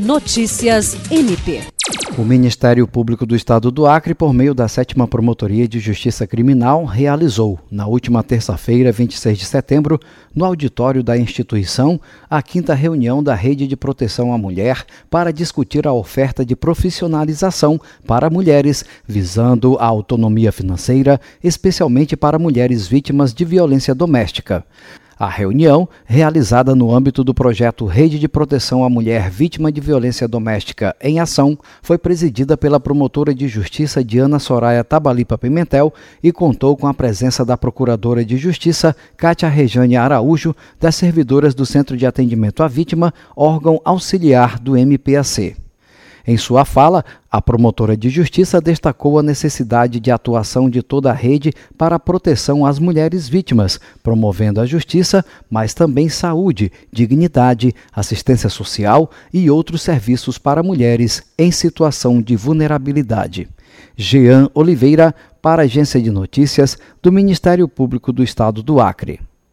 Notícias MP. O Ministério Público do Estado do Acre, por meio da 7 Promotoria de Justiça Criminal, realizou, na última terça-feira, 26 de setembro, no auditório da instituição, a quinta reunião da Rede de Proteção à Mulher para discutir a oferta de profissionalização para mulheres, visando a autonomia financeira, especialmente para mulheres vítimas de violência doméstica. A reunião, realizada no âmbito do projeto Rede de Proteção à Mulher Vítima de Violência Doméstica em Ação, foi presidida pela promotora de justiça Diana Soraya Tabalipa Pimentel e contou com a presença da procuradora de justiça Cátia Rejane Araújo, das servidoras do Centro de Atendimento à Vítima, órgão auxiliar do MPAC. Em sua fala, a promotora de justiça destacou a necessidade de atuação de toda a rede para a proteção às mulheres vítimas, promovendo a justiça, mas também saúde, dignidade, assistência social e outros serviços para mulheres em situação de vulnerabilidade. Jean Oliveira, para a Agência de Notícias do Ministério Público do Estado do Acre.